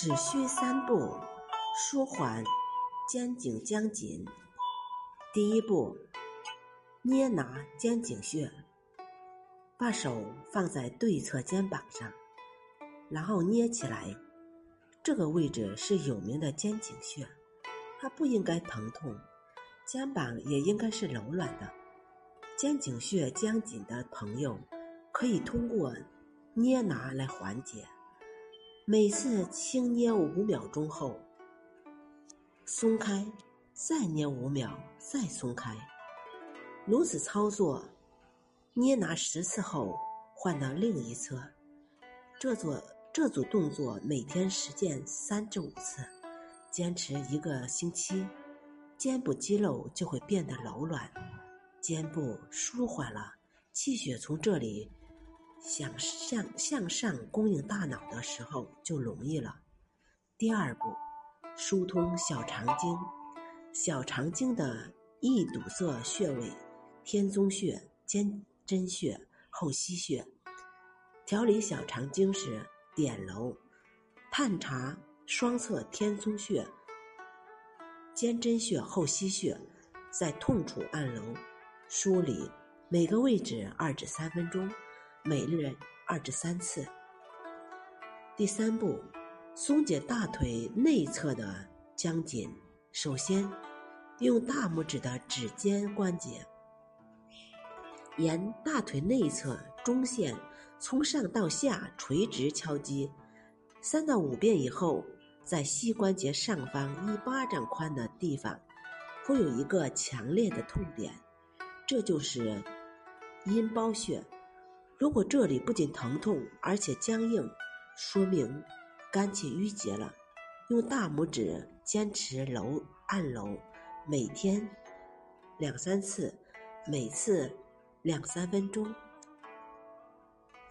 只需三步，舒缓肩颈僵紧。第一步，捏拿肩颈穴，把手放在对侧肩膀上，然后捏起来。这个位置是有名的肩颈穴，它不应该疼痛，肩膀也应该是柔软的。肩颈穴僵紧的朋友，可以通过捏拿来缓解。每次轻捏五秒钟后，松开，再捏五秒，再松开。如此操作，捏拿十次后，换到另一侧。这做这组动作每天实践三至五次，坚持一个星期，肩部肌肉就会变得柔软，肩部舒缓了，气血从这里。想向向上供应大脑的时候就容易了。第二步，疏通小肠经。小肠经的易堵塞穴位：天宗穴、肩贞穴、后溪穴。调理小肠经时，点揉、探查双侧天宗穴、肩贞穴、后溪穴，在痛处按揉、梳理，每个位置二至三分钟。每日二至三次。第三步，松解大腿内侧的僵紧。首先，用大拇指的指尖关节，沿大腿内侧中线从上到下垂直敲击，三到五遍以后，在膝关节上方一巴掌宽的地方，会有一个强烈的痛点，这就是阴包穴。如果这里不仅疼痛，而且僵硬，说明肝气郁结了。用大拇指坚持揉按揉，每天两三次，每次两三分钟。